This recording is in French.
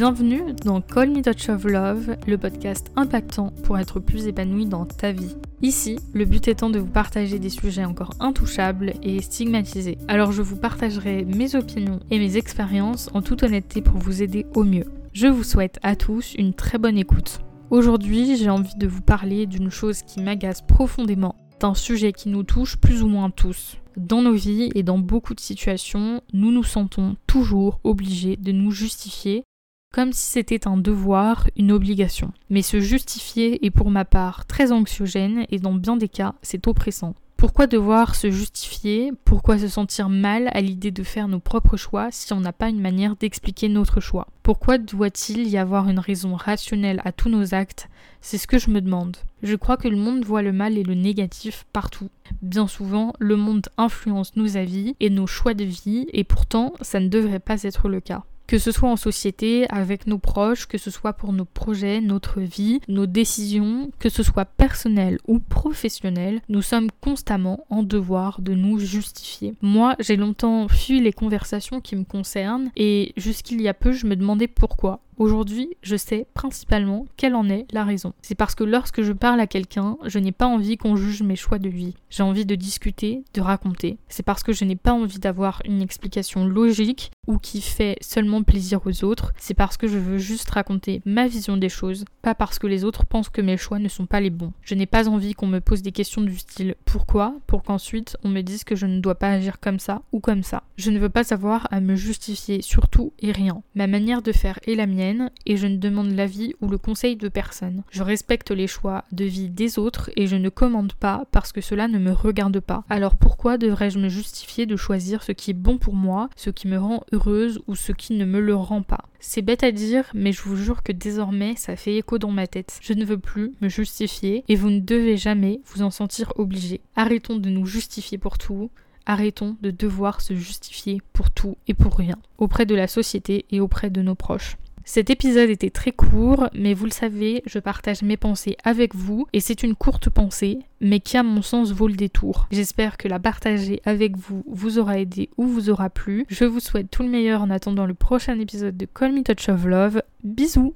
Bienvenue dans Call Me Touch of Love, le podcast impactant pour être plus épanoui dans ta vie. Ici, le but étant de vous partager des sujets encore intouchables et stigmatisés. Alors je vous partagerai mes opinions et mes expériences en toute honnêteté pour vous aider au mieux. Je vous souhaite à tous une très bonne écoute. Aujourd'hui, j'ai envie de vous parler d'une chose qui m'agace profondément, d'un sujet qui nous touche plus ou moins tous. Dans nos vies et dans beaucoup de situations, nous nous sentons toujours obligés de nous justifier comme si c'était un devoir, une obligation. Mais se justifier est pour ma part très anxiogène et dans bien des cas, c'est oppressant. Pourquoi devoir se justifier? Pourquoi se sentir mal à l'idée de faire nos propres choix si on n'a pas une manière d'expliquer notre choix? Pourquoi doit-il y avoir une raison rationnelle à tous nos actes? C'est ce que je me demande. Je crois que le monde voit le mal et le négatif partout. Bien souvent, le monde influence nos avis et nos choix de vie et pourtant, ça ne devrait pas être le cas que ce soit en société, avec nos proches, que ce soit pour nos projets, notre vie, nos décisions, que ce soit personnel ou professionnel, nous sommes constamment en devoir de nous justifier. Moi, j'ai longtemps fui les conversations qui me concernent et jusqu'il y a peu, je me demandais pourquoi. Aujourd'hui, je sais principalement quelle en est la raison. C'est parce que lorsque je parle à quelqu'un, je n'ai pas envie qu'on juge mes choix de vie. J'ai envie de discuter, de raconter. C'est parce que je n'ai pas envie d'avoir une explication logique ou qui fait seulement plaisir aux autres. C'est parce que je veux juste raconter ma vision des choses, pas parce que les autres pensent que mes choix ne sont pas les bons. Je n'ai pas envie qu'on me pose des questions du style pourquoi? pour qu'ensuite on me dise que je ne dois pas agir comme ça ou comme ça. Je ne veux pas avoir à me justifier sur tout et rien. Ma manière de faire est la mienne et je ne demande l'avis ou le conseil de personne. Je respecte les choix de vie des autres et je ne commande pas parce que cela ne me regarde pas. Alors pourquoi devrais-je me justifier de choisir ce qui est bon pour moi, ce qui me rend heureuse ou ce qui ne me le rend pas? C'est bête à dire, mais je vous jure que désormais ça fait écho dans ma tête. Je ne veux plus me justifier et vous ne devez jamais vous en sentir obligé. Arrêtons de nous justifier pour tout. Arrêtons de devoir se justifier pour tout et pour rien, auprès de la société et auprès de nos proches. Cet épisode était très court, mais vous le savez, je partage mes pensées avec vous et c'est une courte pensée, mais qui à mon sens vaut le détour. J'espère que la partager avec vous vous aura aidé ou vous aura plu. Je vous souhaite tout le meilleur en attendant le prochain épisode de Call Me Touch of Love. Bisous